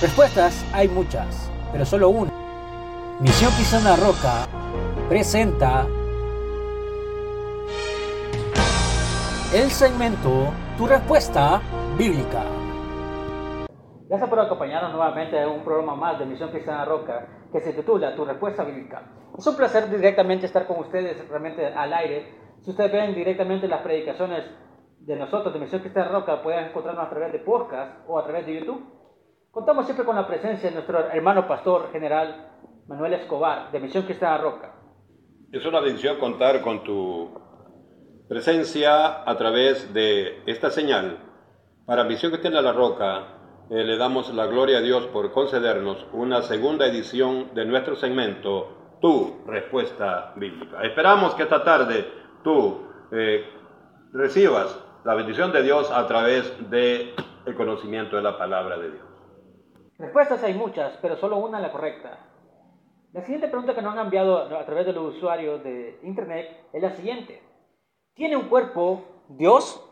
Respuestas hay muchas, pero solo una. Misión Quizana Roca presenta el segmento Tu respuesta bíblica. Gracias por acompañarnos nuevamente en un programa más de Misión Cristiana Roca que se titula Tu respuesta bíblica. Es un placer directamente estar con ustedes realmente al aire. Si ustedes ven directamente las predicaciones de nosotros de Misión Cristiana Roca, pueden encontrarnos a través de podcast o a través de YouTube. Contamos siempre con la presencia de nuestro hermano pastor general Manuel Escobar, de Misión Cristiana Roca. Es una bendición contar con tu presencia a través de esta señal. Para Misión Cristiana La Roca, eh, le damos la gloria a Dios por concedernos una segunda edición de nuestro segmento, Tu Respuesta Bíblica. Esperamos que esta tarde tú eh, recibas la bendición de Dios a través del el conocimiento de la palabra de Dios. Respuestas hay muchas, pero solo una la correcta. La siguiente pregunta que nos han enviado a través de los usuarios de Internet es la siguiente. ¿Tiene un cuerpo Dios?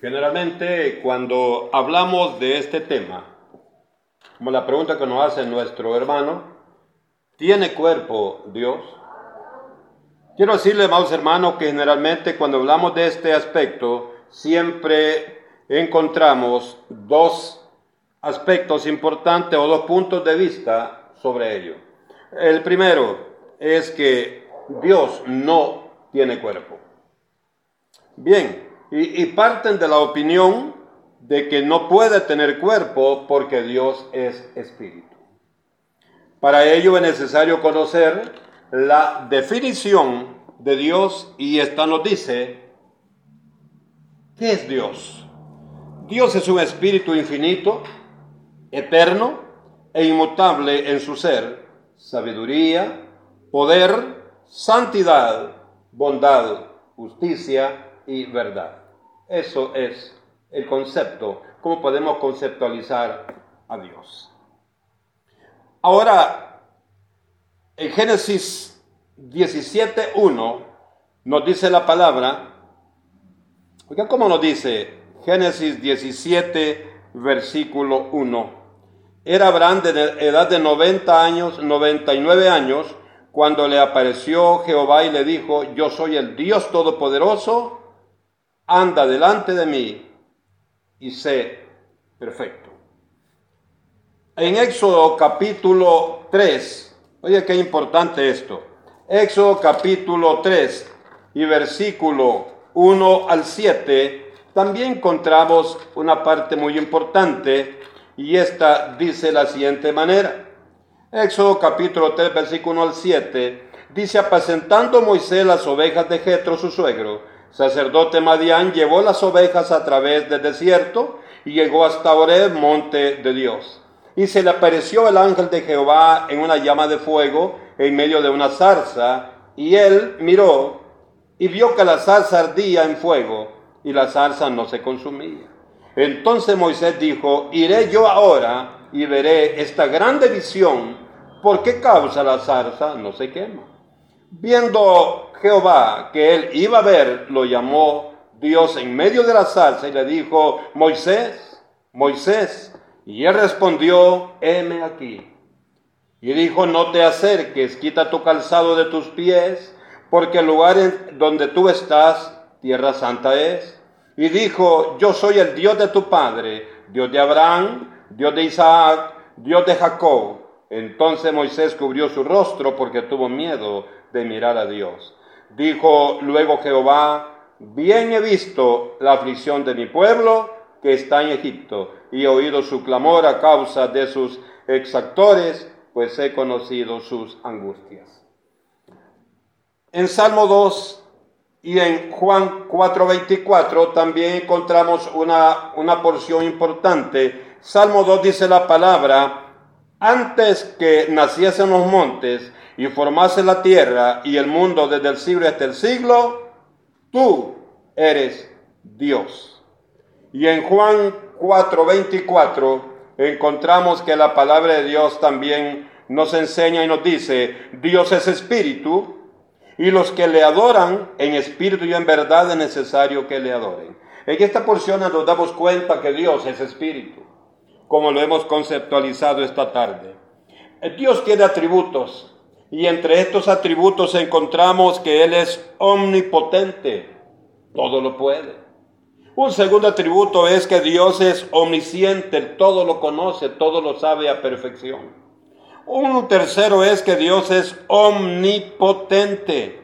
Generalmente cuando hablamos de este tema, como la pregunta que nos hace nuestro hermano, ¿tiene cuerpo Dios? Quiero decirle, amados hermanos, que generalmente cuando hablamos de este aspecto, siempre encontramos dos aspectos importantes o dos puntos de vista sobre ello. El primero es que Dios no tiene cuerpo. Bien, y, parten de la opinión de que no puede tener cuerpo porque Dios es espíritu. Para ello es necesario conocer la definición de Dios y esta nos dice, ¿qué es Dios? Dios es un espíritu infinito eterno e inmutable en su ser, sabiduría, poder, santidad, bondad, justicia y verdad. Eso es el concepto, cómo podemos conceptualizar a Dios. Ahora, en Génesis 17.1 nos dice la palabra, oiga, ¿cómo nos dice? Génesis 17, versículo 1. Era Abraham de edad de 90 años, 99 años, cuando le apareció Jehová y le dijo, yo soy el Dios Todopoderoso, anda delante de mí y sé perfecto. En Éxodo capítulo 3, oye qué importante esto, Éxodo capítulo 3 y versículo 1 al 7, también encontramos una parte muy importante y esta dice la siguiente manera. Éxodo capítulo 3, versículo 1 al 7, dice, apacentando Moisés las ovejas de Jetro, su suegro, sacerdote Madián, llevó las ovejas a través del desierto y llegó hasta Oreb, monte de Dios. Y se le apareció el ángel de Jehová en una llama de fuego en medio de una zarza, y él miró y vio que la zarza ardía en fuego y la zarza no se consumía. Entonces Moisés dijo, iré yo ahora y veré esta grande visión, ¿por qué causa la zarza no se quema? Viendo Jehová que él iba a ver, lo llamó Dios en medio de la zarza y le dijo, Moisés, Moisés, y él respondió, heme aquí. Y dijo, no te acerques, quita tu calzado de tus pies, porque el lugar donde tú estás, tierra santa es y dijo, yo soy el Dios de tu padre, Dios de Abraham, Dios de Isaac, Dios de Jacob. Entonces Moisés cubrió su rostro porque tuvo miedo de mirar a Dios. Dijo luego Jehová, bien he visto la aflicción de mi pueblo que está en Egipto, y he oído su clamor a causa de sus exactores, pues he conocido sus angustias. En Salmo 2 y en Juan 4:24 también encontramos una, una porción importante. Salmo 2 dice la palabra, antes que naciesen los montes y formase la tierra y el mundo desde el siglo hasta el siglo, tú eres Dios. Y en Juan 4:24 encontramos que la palabra de Dios también nos enseña y nos dice, Dios es espíritu y los que le adoran en espíritu y en verdad es necesario que le adoren. En esta porción nos damos cuenta que Dios es espíritu. como lo hemos conceptualizado esta tarde. Dios tiene atributos y entre estos atributos encontramos que Él es omnipotente, todo lo puede. Un segundo atributo es que Dios es omnisciente, todo lo conoce, todo lo sabe a perfección. Un tercero es que Dios es omnipotente,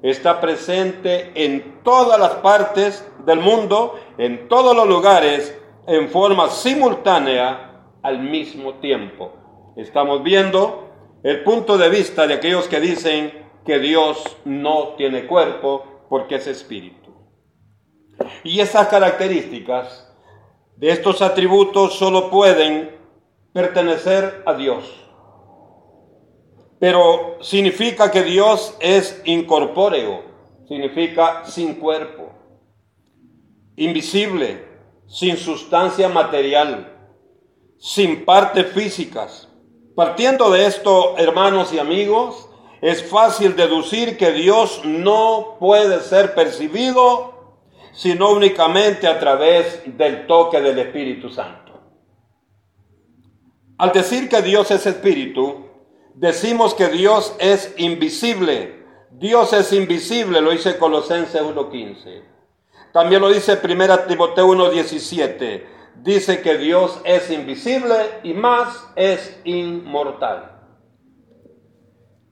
está presente en todas las partes del mundo, en todos los lugares, en forma simultánea al mismo tiempo. Estamos viendo el punto de vista de aquellos que dicen que Dios no tiene cuerpo porque es espíritu. Y esas características de estos atributos solo pueden pertenecer a Dios. Pero significa que Dios es incorpóreo, significa sin cuerpo, invisible, sin sustancia material, sin partes físicas Partiendo de esto, hermanos y amigos, es fácil deducir que Dios no puede ser percibido sino únicamente a través del toque del Espíritu Santo. Al decir que Dios es espíritu, decimos que Dios es invisible. Dios es invisible, lo dice Colosenses 1.15. También lo dice 1 Timoteo 1.17 dice que Dios es invisible y más es inmortal.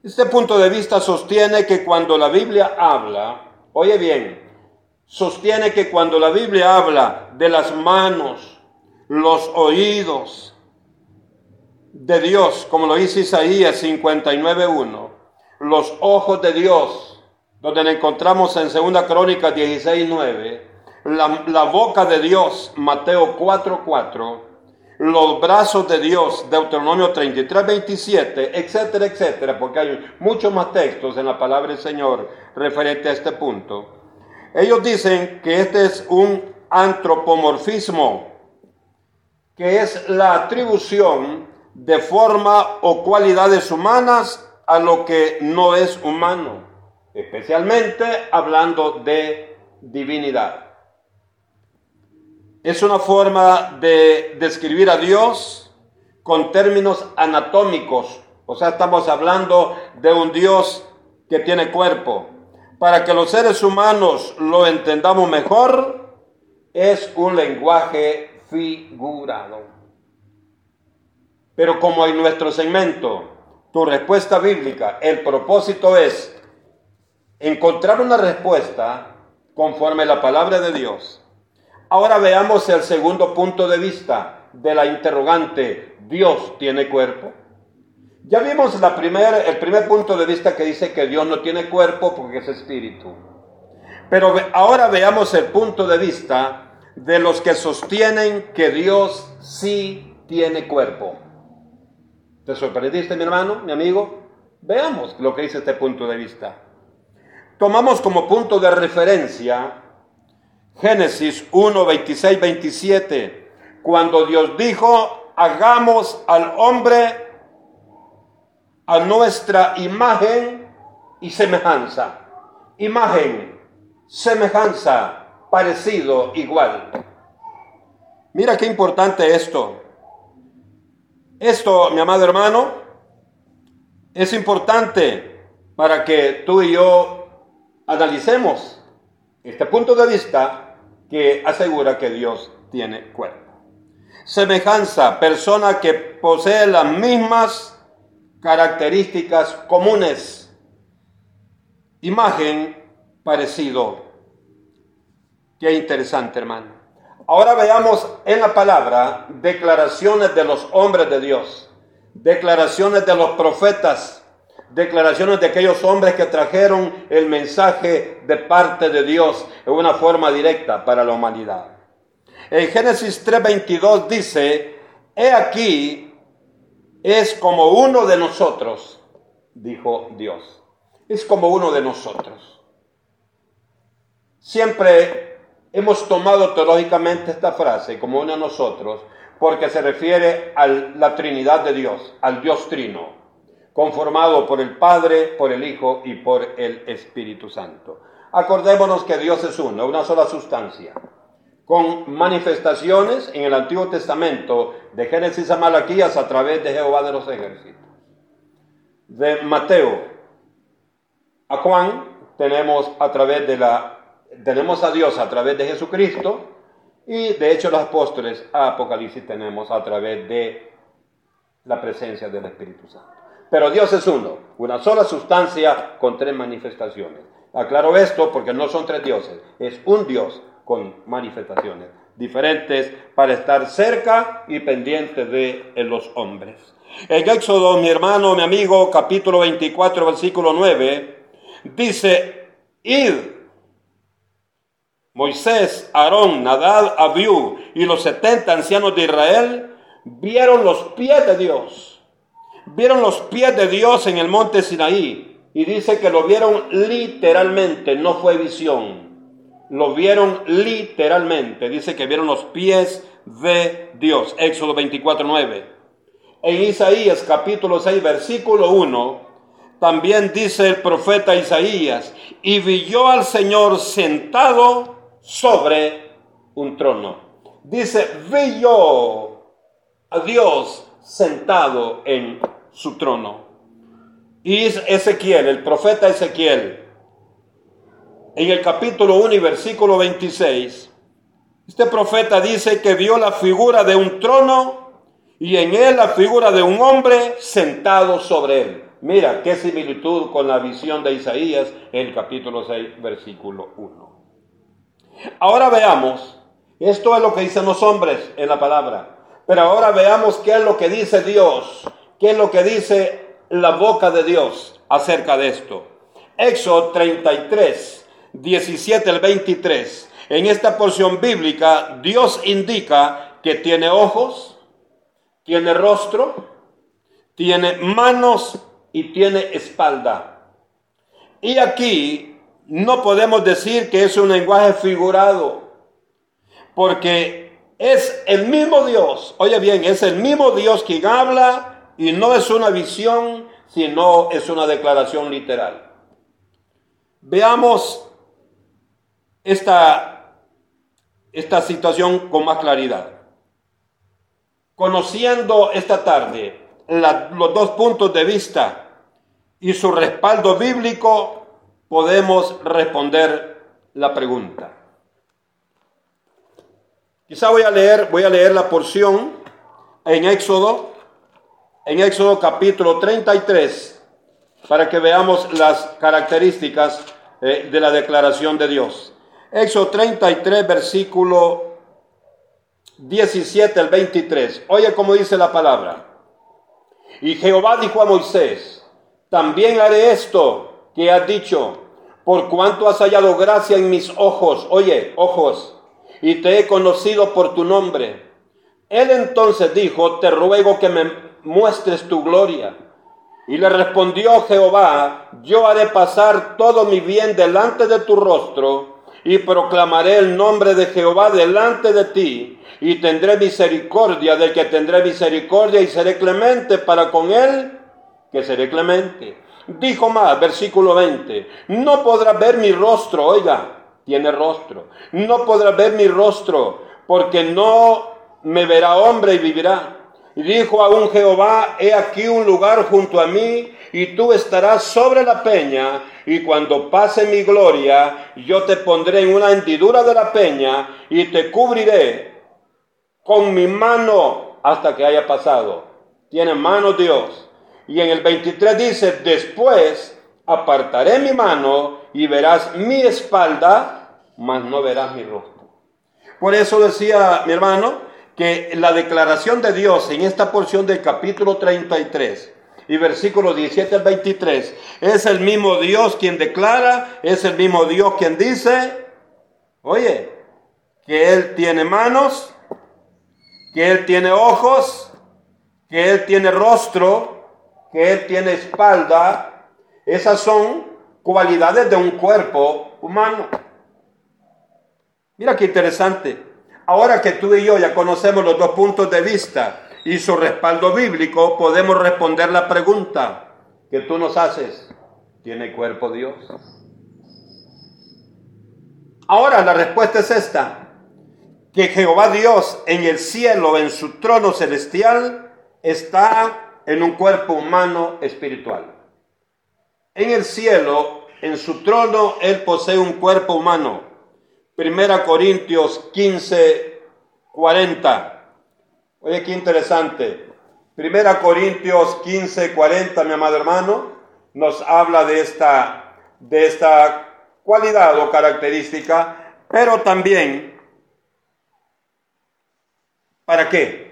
Este punto de vista sostiene que cuando la Biblia habla, oye bien, sostiene que cuando la Biblia habla de las manos, los oídos de Dios, como lo dice Isaías 59.1, los ojos de Dios, donde le encontramos en 2 Crónicas 16.9, la, boca de Dios, Mateo 4:4, los brazos de Dios, Deuteronomio 33, 27, etcétera, etcétera, porque hay muchos más textos en la palabra del Señor referente a este punto. Ellos dicen que este es un antropomorfismo, que es la atribución de forma o cualidades humanas a lo que no es humano, especialmente hablando de divinidad. Es una forma de describir a Dios con términos anatómicos. O sea, estamos hablando de un Dios que tiene cuerpo. Para que los seres humanos lo entendamos mejor, es un lenguaje figurado. Pero como en nuestro segmento, tu respuesta bíblica, el propósito es encontrar una respuesta conforme a la palabra de Dios Ahora veamos el segundo punto de vista de la interrogante, ¿Dios tiene cuerpo? Ya vimos la el primer punto de vista que dice que Dios no tiene cuerpo porque es espíritu. Pero ahora veamos el punto de vista de los que sostienen que Dios sí tiene cuerpo. ¿Te sorprendiste, mi hermano, mi amigo? Veamos lo que dice este punto de vista. Tomamos como punto de referencia Génesis 1, 26, 27, cuando Dios dijo, hagamos al hombre a nuestra imagen y semejanza. Imagen, semejanza, parecido, igual. Mira qué importante esto. Esto, mi amado hermano, es importante para que tú y yo analicemos este punto de vista que asegura que Dios tiene cuerpo. Semejanza, persona que posee las mismas características comunes. Imagen, parecido. Qué interesante, hermano. Ahora veamos en la palabra declaraciones de los hombres de Dios, declaraciones de los profetas, declaraciones de aquellos hombres que trajeron el mensaje de parte de Dios en una forma directa para la humanidad. En Génesis 3:22 dice, he aquí, es como uno de nosotros, dijo Dios, es como uno de nosotros. Siempre hemos tomado teológicamente esta frase como uno de nosotros porque se refiere a la Trinidad de Dios, al Dios Trino conformado por el Padre, por el Hijo y por el Espíritu Santo. Acordémonos que Dios es uno, una sola sustancia, con manifestaciones en el Antiguo Testamento, de Génesis a Malaquías a través de Jehová de los ejércitos. De Mateo a Juan tenemos a través de la tenemos a Dios a través de Jesucristo y de hecho los apóstoles a Apocalipsis tenemos a través de la presencia del Espíritu Santo. Pero Dios es uno, una sola sustancia con tres manifestaciones. Aclaro esto porque no son tres dioses, es un Dios con manifestaciones diferentes para estar cerca y pendiente de los hombres. En Éxodo, mi hermano, mi amigo, capítulo 24, versículo 9, dice, id, Moisés, Aarón, Nadal, Abiú y los setenta ancianos de Israel vieron los pies de Dios. Vieron los pies de Dios en el monte Sinaí. Y dice que lo vieron literalmente, no fue visión. Lo vieron literalmente. Dice que vieron los pies de Dios. Éxodo 24, 9. En Isaías capítulo 6, versículo 1, también dice el profeta Isaías, y vio al Señor sentado sobre un trono. Dice, vi a Dios sentado en su trono. Y Ezequiel, el profeta Ezequiel, en el capítulo 1 y versículo 26, este profeta dice que vio la figura de un trono y en él la figura de un hombre sentado sobre él. Mira qué similitud con la visión de Isaías en el capítulo 6, versículo 1. Ahora veamos, esto es lo que dicen los hombres en la palabra, pero ahora veamos qué es lo que dice Dios, qué es lo que dice la boca de Dios acerca de esto. Éxodo 33, 17 al 23. En esta porción bíblica, Dios indica que tiene ojos, tiene rostro, tiene manos y tiene espalda. Y aquí no podemos decir que es un lenguaje figurado, porque es el mismo Dios, oye bien, es el mismo Dios quien habla y no es una visión, sino es una declaración literal. Veamos esta, esta situación con más claridad. Conociendo esta tarde los dos puntos de vista y su respaldo bíblico, podemos responder la pregunta. Quizá voy a leer, voy a leer la porción en Éxodo en Éxodo capítulo 33 para que veamos las características eh, de la declaración de Dios. Éxodo 33, versículo 17 al 23. Oye cómo dice la palabra. Y Jehová dijo a Moisés, también haré esto que has dicho, por cuanto has hallado gracia en mis ojos, oye, ojos, y te he conocido por tu nombre. Él entonces dijo, te ruego que me muestres tu gloria. Y le respondió Jehová, yo haré pasar todo mi bien delante de tu rostro y proclamaré el nombre de Jehová delante de ti y tendré misericordia del que tendré misericordia y seré clemente para con él que seré clemente. Dijo más, versículo 20, no podrás ver mi rostro, oiga, tiene rostro, no podrás ver mi rostro porque no me verá hombre y vivirá. Y dijo aún Jehová, he aquí un lugar junto a mí, y tú estarás sobre la peña, y cuando pase mi gloria, yo te pondré en una hendidura de la peña, y te cubriré con mi mano hasta que haya pasado. Tiene mano Dios. Y en el 23 dice, después apartaré mi mano y verás mi espalda, mas no verás mi rostro. Por eso decía mi hermano, que la declaración de Dios en esta porción del capítulo 33 y versículos 17 al 23 es el mismo Dios quien declara, es el mismo Dios quien dice, oye, que Él tiene manos, que Él tiene ojos, que Él tiene rostro, que Él tiene espalda. Esas son cualidades de un cuerpo humano. Mira qué interesante. Ahora que tú y yo ya conocemos los dos puntos de vista y su respaldo bíblico, podemos responder la pregunta que tú nos haces. ¿Tiene cuerpo Dios? Ahora la respuesta es esta. que Jehová Dios en el cielo, en su trono celestial, está en un cuerpo humano espiritual. En el cielo, en su trono, Él posee un cuerpo humano. Primera Corintios 15, 40. Oye, qué interesante. Primera Corintios 15, 40, mi amado hermano, nos habla de esta, de esta cualidad o característica, pero también, ¿para qué?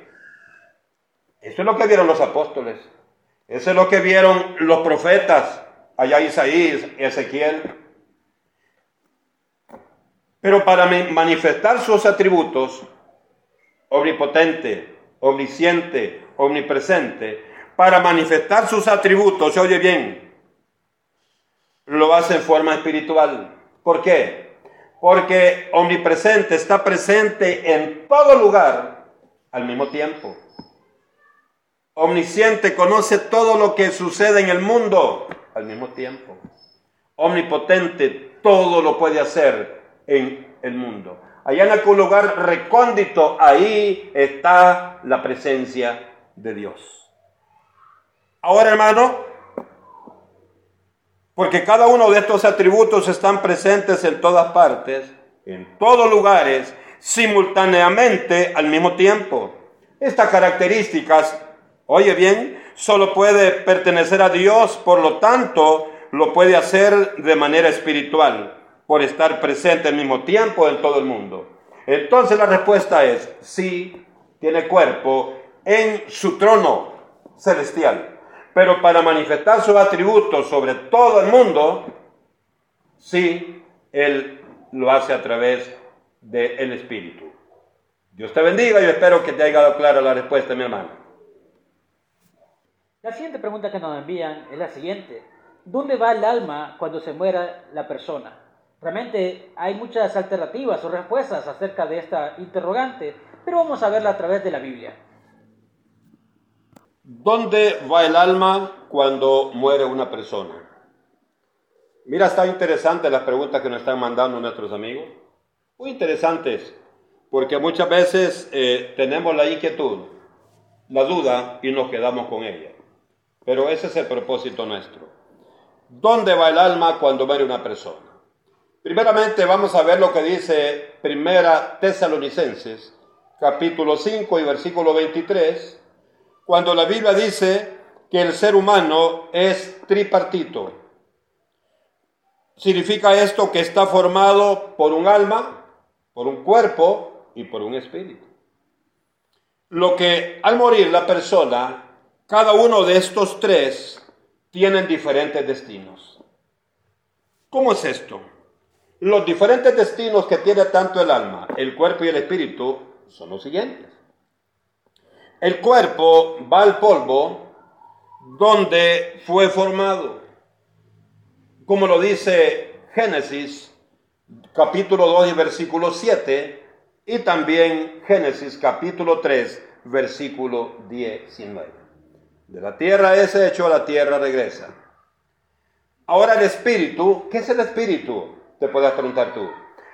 Eso es lo que vieron los apóstoles, eso es lo que vieron los profetas, allá Isaías, Ezequiel. Pero para manifestar sus atributos, omnipotente, omnisciente, omnipresente, para manifestar sus atributos, se oye bien, lo hace en forma espiritual. ¿Por qué? Porque omnipresente está presente en todo lugar al mismo tiempo. Omnisciente conoce todo lo que sucede en el mundo al mismo tiempo. Omnipotente todo lo puede hacer en el mundo. Allá en algún lugar recóndito, ahí está la presencia de Dios. Ahora, hermano, porque cada uno de estos atributos están presentes en todas partes, en todos lugares, simultáneamente al mismo tiempo. Estas características Oye bien, solo puede pertenecer a Dios, por lo tanto, lo puede hacer de manera espiritual, por estar presente al mismo tiempo en todo el mundo. Entonces la respuesta es, sí, tiene cuerpo en su trono celestial, pero para manifestar sus atributos sobre todo el mundo, sí, Él lo hace a través del Espíritu. Dios te bendiga y espero que te haya dado clara la respuesta, mi hermano. La siguiente pregunta que nos envían es la siguiente. ¿Dónde va el alma cuando se muera la persona? Realmente hay muchas alternativas o respuestas acerca de esta interrogante, pero vamos a verla a través de la Biblia. ¿Dónde va el alma cuando muere una persona? Mira, está interesante las preguntas que nos están mandando nuestros amigos. Muy interesantes, porque muchas veces eh, tenemos la inquietud, la duda y nos quedamos con ella. Pero ese es el propósito nuestro. ¿Dónde va el alma cuando muere una persona? Primeramente vamos a ver lo que dice Primera Tesalonicenses, capítulo 5 y versículo 23, cuando la Biblia dice que el ser humano es tripartito. Significa esto que está formado por un alma, por un cuerpo y por un espíritu. Lo que al morir la persona cada uno de estos tres tienen diferentes destinos. ¿Cómo es esto? Los diferentes destinos que tiene tanto el alma, el cuerpo y el espíritu son los siguientes. El cuerpo va al polvo donde fue formado. Como lo dice Génesis capítulo 2 y versículo 7 y también Génesis capítulo 3 versículo 19. De la tierra es hecho, a la tierra regresa. Ahora el espíritu, ¿qué es el espíritu? Te puedes preguntar tú.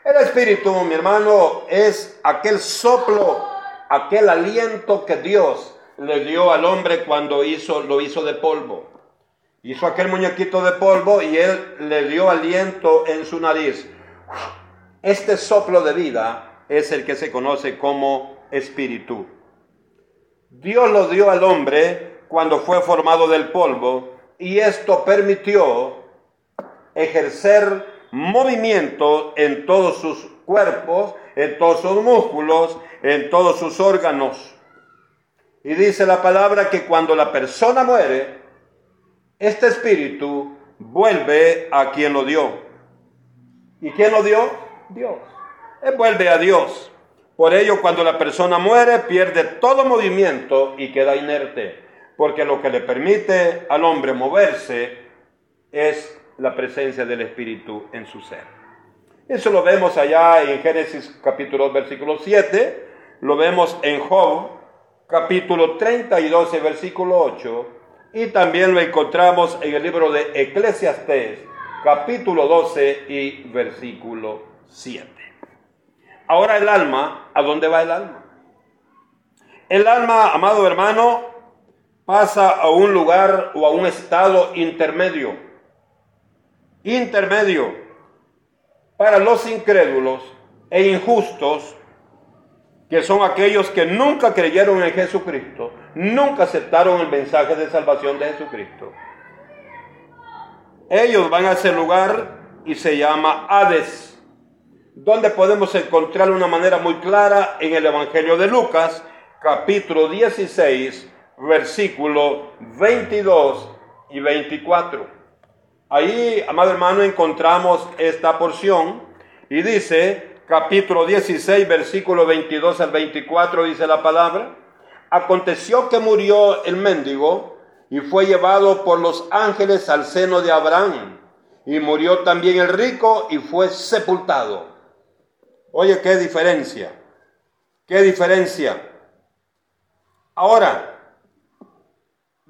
El espíritu, mi hermano, es aquel soplo, aquel aliento que Dios le dio al hombre cuando hizo, lo hizo de polvo. Hizo aquel muñequito de polvo y él le dio aliento en su nariz. Este soplo de vida es el que se conoce como espíritu. Dios lo dio al hombre cuando fue formado del polvo y esto permitió ejercer movimiento en todos sus cuerpos, en todos sus músculos, en todos sus órganos. Y dice la palabra que cuando la persona muere, este espíritu vuelve a quien lo dio. ¿Y quién lo dio? Dios. Él vuelve a Dios. Por ello, cuando la persona muere, pierde todo movimiento y queda inerte porque lo que le permite al hombre moverse es la presencia del Espíritu en su ser. Eso lo vemos allá en Génesis capítulo 2, versículo 7, lo vemos en Job capítulo 32, versículo 8, y también lo encontramos en el libro de Eclesiastés capítulo 12 y versículo 7. Ahora el alma, ¿a dónde va el alma? El alma, amado hermano, pasa a un lugar o a un estado intermedio. Intermedio para los incrédulos e injustos, que son aquellos que nunca creyeron en Jesucristo, nunca aceptaron el mensaje de salvación de Jesucristo. Ellos van a ese lugar y se llama Hades, donde podemos encontrar una manera muy clara en el Evangelio de Lucas, capítulo 16, versículo 22 y 24. Ahí, amado hermano, encontramos esta porción y dice, capítulo 16, versículo 22 al 24, dice la palabra, aconteció que murió el mendigo y fue llevado por los ángeles al seno de Abraham, y murió también el rico y fue sepultado. Oye, qué diferencia, qué diferencia. Ahora,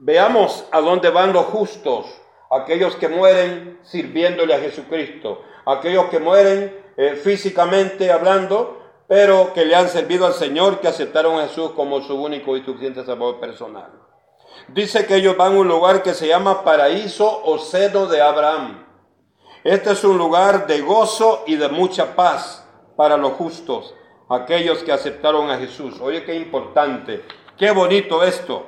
veamos a dónde van los justos, aquellos que mueren sirviéndole a Jesucristo, aquellos que mueren eh, físicamente hablando, pero que le han servido al Señor, que aceptaron a Jesús como su único y suficiente salvador personal. Dice que ellos van a un lugar que se llama paraíso o seno de Abraham. Este es un lugar de gozo y de mucha paz para los justos, aquellos que aceptaron a Jesús. Oye, qué importante Qué bonito esto.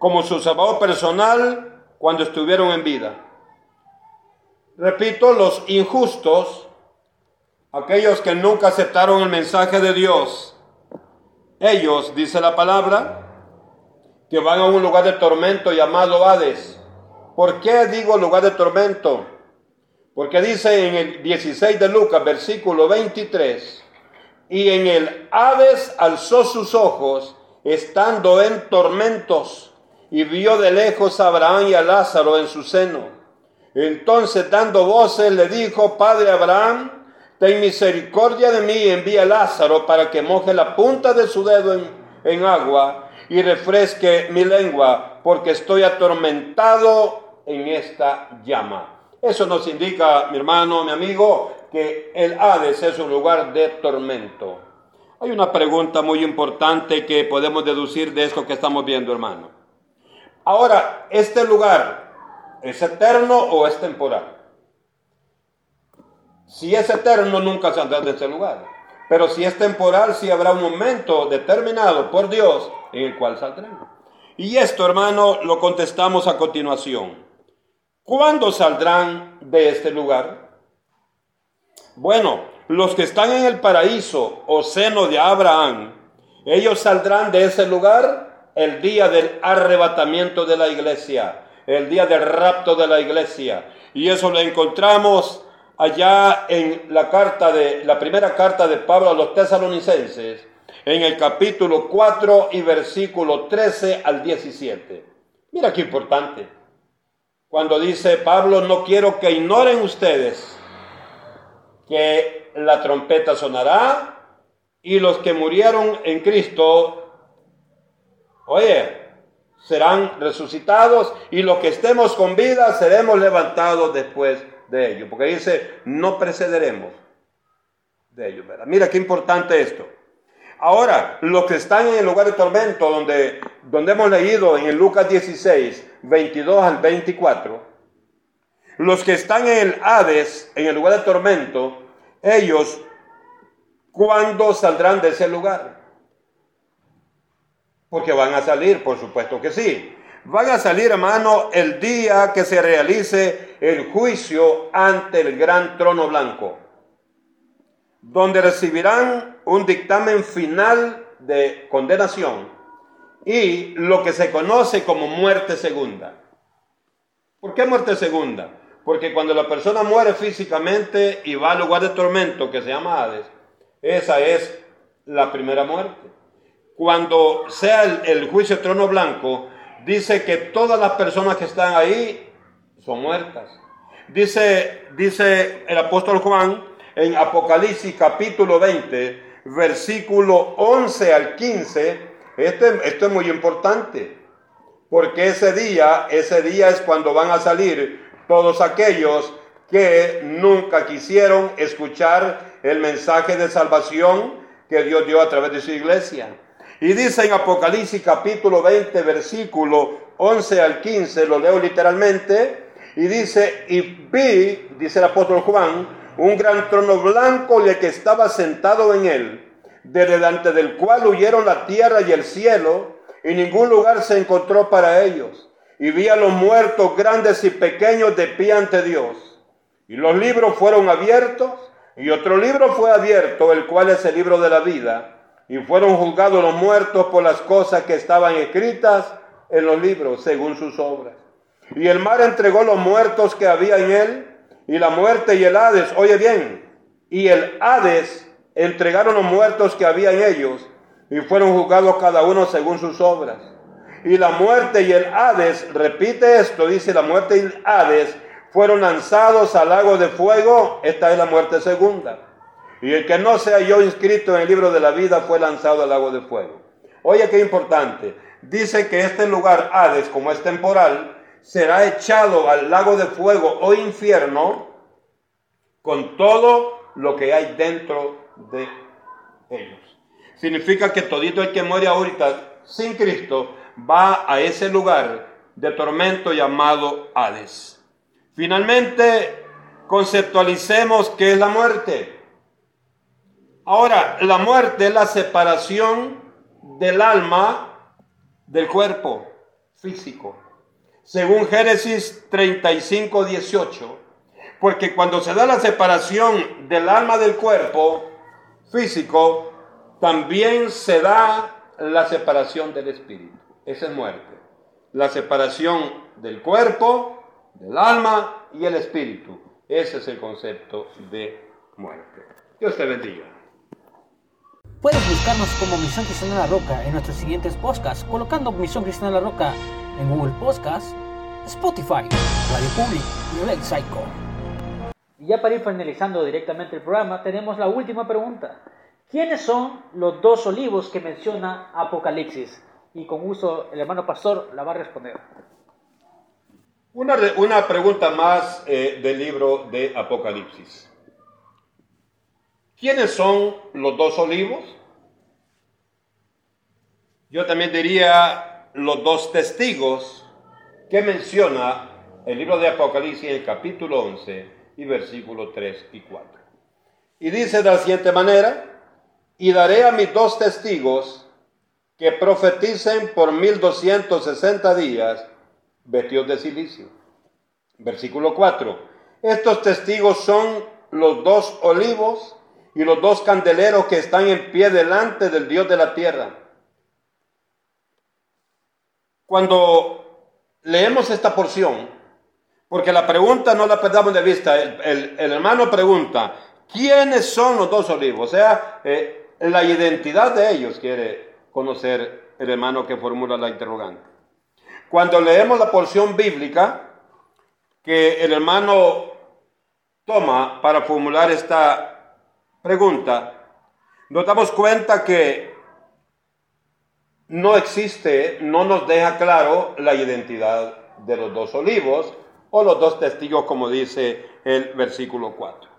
Como su salvador personal cuando estuvieron en vida. Repito, los injustos, aquellos que nunca aceptaron el mensaje de Dios, ellos, dice la palabra, que van a un lugar de tormento llamado Hades. ¿Por qué digo lugar de tormento? Porque dice en el 16 de Lucas, versículo 23, y en el Hades alzó sus ojos estando en tormentos, y vio de lejos a Abraham y a Lázaro en su seno. Entonces, dando voces, le dijo, Padre Abraham, ten misericordia de mí y envía a Lázaro para que moje la punta de su dedo en, en agua y refresque mi lengua, porque estoy atormentado en esta llama. Eso nos indica, mi hermano, mi amigo, que el Hades es un lugar de tormento. Hay una pregunta muy importante que podemos deducir de esto que estamos viendo, hermano. Ahora, ¿este lugar es eterno o es temporal? Si es eterno, nunca saldrá de ese lugar. Pero si es temporal, sí habrá un momento determinado por Dios en el cual saldremos. Y esto, hermano, lo contestamos a continuación. ¿Cuándo saldrán de este lugar? Bueno, los que están en el paraíso o seno de Abraham, ellos saldrán de ese lugar el día del arrebatamiento de la iglesia, el día del rapto de la iglesia. Y eso lo encontramos allá en la carta de la primera carta de Pablo a los tesalonicenses, en el capítulo 4 y versículo 13 al 17. Mira qué importante. Cuando dice Pablo, no quiero que ignoren ustedes que la trompeta sonará y los que murieron en Cristo, oye, serán resucitados y los que estemos con vida seremos levantados después de ellos. Porque dice, no precederemos de ellos. Mira qué importante esto. Ahora, los que están en el lugar de tormento, donde, donde hemos leído en el Lucas 16, 22 al 24, los que están en el Hades, en el lugar de tormento, ellos, ¿cuándo saldrán de ese lugar? Porque van a salir, por supuesto que sí. Van a salir, hermano, el día que se realice el juicio ante el gran trono blanco, donde recibirán un dictamen final de condenación y lo que se conoce como muerte segunda. ¿Por qué muerte segunda? Porque cuando la persona muere físicamente y va al lugar de tormento que se llama Hades, esa es la primera muerte. Cuando sea el, juicio de trono blanco, dice que todas las personas que están ahí son muertas. Dice, dice el apóstol Juan en Apocalipsis capítulo 20, versículo 11 al 15, este, esto es muy importante, porque ese día, ese día es cuando van a salir todos aquellos que nunca quisieron escuchar el mensaje de salvación que Dios dio a través de su iglesia. Y dice en Apocalipsis capítulo 20, versículo 11 al 15, lo leo literalmente, y dice, y vi, dice el apóstol Juan, un gran trono blanco y el que estaba sentado en él, de delante del cual huyeron la tierra y el cielo, y ningún lugar se encontró para ellos. Y vi a los muertos grandes y pequeños de pie ante Dios. Y los libros fueron abiertos, y otro libro fue abierto, el cual es el libro de la vida. Y fueron juzgados los muertos por las cosas que estaban escritas en los libros, según sus obras. Y el mar entregó los muertos que había en él, y la muerte y el Hades, oye bien, y el Hades entregaron los muertos que había en ellos, y fueron juzgados cada uno según sus obras. Y la muerte y el Hades, repite esto, dice la muerte y el Hades, fueron lanzados al lago de fuego, esta es la muerte segunda. Y el que no se halló inscrito en el libro de la vida fue lanzado al lago de fuego. Oye, qué importante. Dice que este lugar, Hades, como es temporal, será echado al lago de fuego o infierno con todo lo que hay dentro de ellos. Significa que todito el que muere ahorita sin Cristo va a ese lugar de tormento llamado Hades. Finalmente, conceptualicemos qué es la muerte. Ahora, la muerte es la separación del alma del cuerpo físico. Según Génesis 35, 18, porque cuando se da la separación del alma del cuerpo físico, también se da la separación del espíritu. Esa es muerte. La separación del cuerpo, del alma y el espíritu. Ese es el concepto de muerte. Dios te bendiga. Puedes buscarnos como Misión Cristiana La Roca en nuestros siguientes podcasts, colocando Misión Cristiana La Roca en Google Podcasts, Spotify, Radio Public y Red Psycho. Y ya para ir finalizando directamente el programa, tenemos la última pregunta. ¿Quiénes son los dos olivos que menciona Apocalipsis? Y con uso el hermano pastor la va a responder. Una, una pregunta más eh, del libro de Apocalipsis. ¿Quiénes son los dos olivos? Yo también diría los dos testigos que menciona el libro de Apocalipsis, el capítulo 11 y versículos 3 y 4. Y dice de la siguiente manera, y daré a mis dos testigos que profeticen por 1260 días vestidos de silicio. Versículo 4. Estos testigos son los dos olivos y los dos candeleros que están en pie delante del Dios de la tierra. Cuando leemos esta porción, porque la pregunta no la perdamos de vista, el, hermano pregunta, ¿quiénes son los dos olivos? O sea, eh, la identidad de ellos quiere conocer el hermano que formula la interrogante. Cuando leemos la porción bíblica que el hermano toma para formular esta Pregunta, nos damos cuenta que no existe, no nos deja claro la identidad de los dos olivos o los dos testigos, como dice el versículo 4.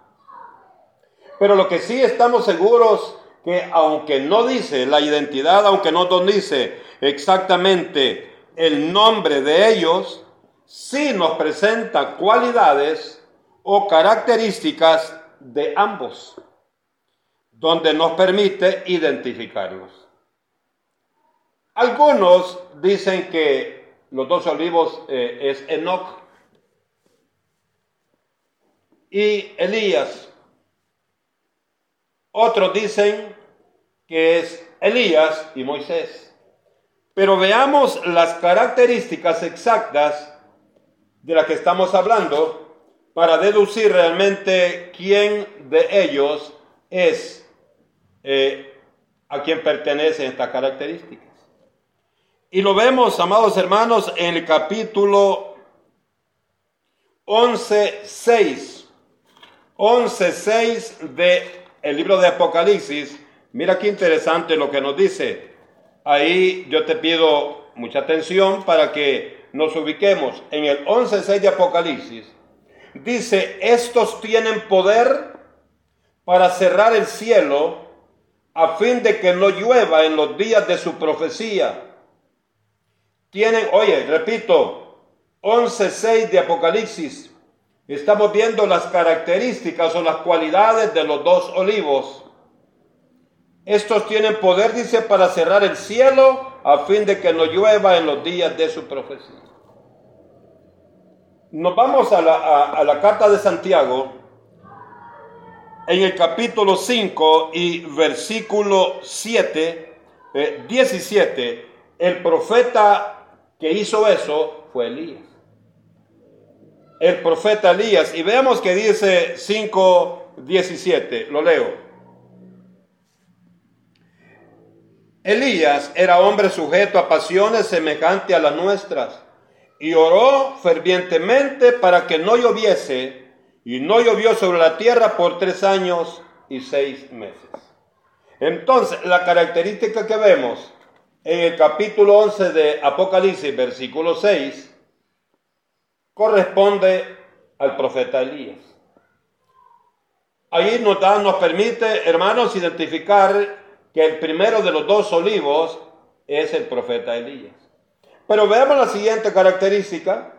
Pero lo que sí estamos seguros que aunque no dice la identidad, aunque no nos dice exactamente el nombre de ellos, sí nos presenta cualidades o características de ambos donde nos permite identificarlos. Algunos dicen que los dos olivos eh, es Enoch y Elías. Otros dicen que es Elías y Moisés. Pero veamos las características exactas de las que estamos hablando para deducir realmente quién de ellos es eh, a quien pertenecen estas características. Y lo vemos, amados hermanos, en el capítulo 11.6. 11.6 de el libro de Apocalipsis. Mira qué interesante lo que nos dice. Ahí yo te pido mucha atención para que nos ubiquemos en el 11.6 de Apocalipsis. dice, estos tienen poder para cerrar el cielo a fin de que no llueva en los días de su profecía. Tienen, oye, repito, 11.6 de Apocalipsis. Estamos viendo las características o las cualidades de los dos olivos. Estos tienen poder, dice, para cerrar el cielo a fin de que no llueva en los días de su profecía. Nos vamos a la, carta de Santiago, en el capítulo 5 y versículo 7, 17, eh, el profeta que hizo eso fue Elías. El profeta Elías. Y veamos que dice 5, 17. Lo leo. Elías era hombre sujeto a pasiones semejantes a las nuestras y oró fervientemente para que no lloviese y no llovió sobre la tierra por tres años y seis meses. Entonces, la característica que vemos en el capítulo 11 de Apocalipsis, versículo 6, corresponde al profeta Elías. Ahí nos, nos permite, hermanos, identificar que el primero de los dos olivos es el profeta Elías. Pero veamos la siguiente característica.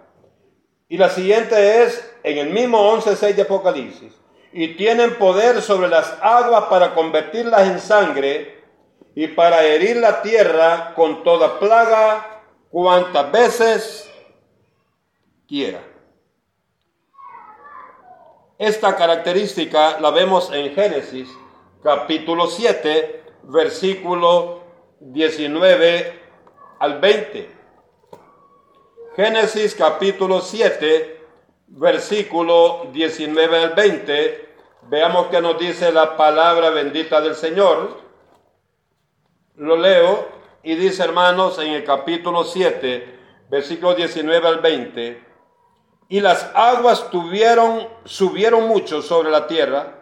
Y la siguiente es en el mismo 11.6 de Apocalipsis. Y tienen poder sobre las aguas para convertirlas en sangre y para herir la tierra con toda plaga cuantas veces quiera. Esta característica la vemos en Génesis capítulo 7, versículo 19 al 20. Génesis capítulo 7, versículo 19 al 20. Veamos que nos dice la palabra bendita del Señor. Lo leo y dice, hermanos, en el capítulo 7, versículo 19 al 20. Y las aguas tuvieron, subieron mucho sobre la tierra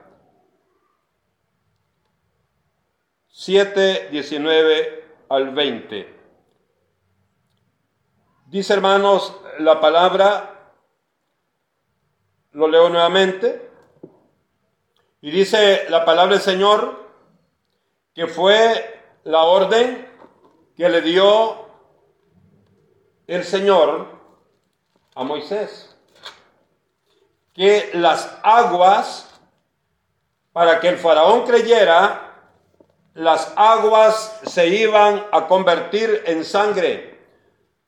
7, 19 al 20. Dice hermanos la palabra, lo leo nuevamente, y dice la palabra del Señor que fue la orden que le dio el Señor a Moisés, que las aguas, para que el faraón creyera, las aguas se iban a convertir en sangre.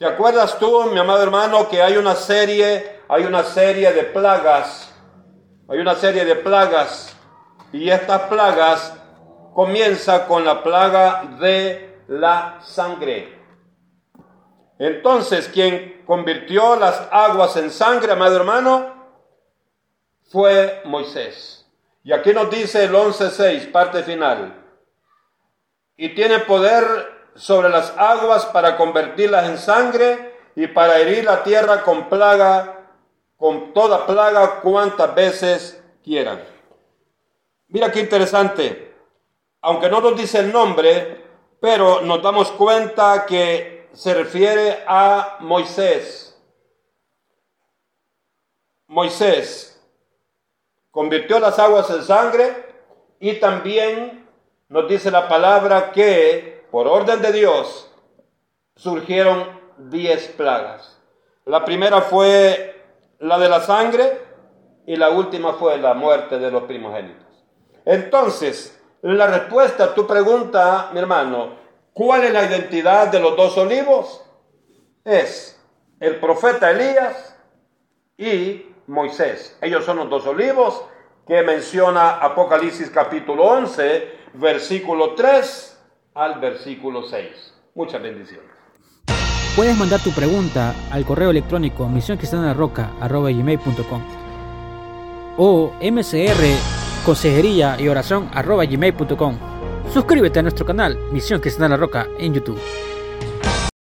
¿Te acuerdas tú, mi amado hermano, que hay una serie, hay una serie de plagas, hay una serie de plagas, y estas plagas comienza con la plaga de la sangre. Entonces, quien convirtió las aguas en sangre, amado hermano, fue Moisés. Y aquí nos dice el 11.6, parte final y tiene poder sobre las aguas para convertirlas en sangre y para herir la tierra con plaga, con toda plaga cuantas veces quieran. Mira qué interesante. Aunque no nos dice el nombre, pero nos damos cuenta que se refiere a Moisés. Moisés convirtió las aguas en sangre y también nos dice la palabra que por orden de Dios surgieron diez plagas. La primera fue la de la sangre y la última fue la muerte de los primogénitos. Entonces, la respuesta a tu pregunta, mi hermano, ¿cuál es la identidad de los dos olivos? Es el profeta Elías y Moisés. Ellos son los dos olivos que menciona Apocalipsis capítulo 11, versículo 3 al versículo 6. Muchas bendiciones. Puedes mandar tu pregunta al correo electrónico gmail.com o mcr consejería y oración arroba gmail.com. Suscríbete a nuestro canal Misión Cristiana La Roca en YouTube.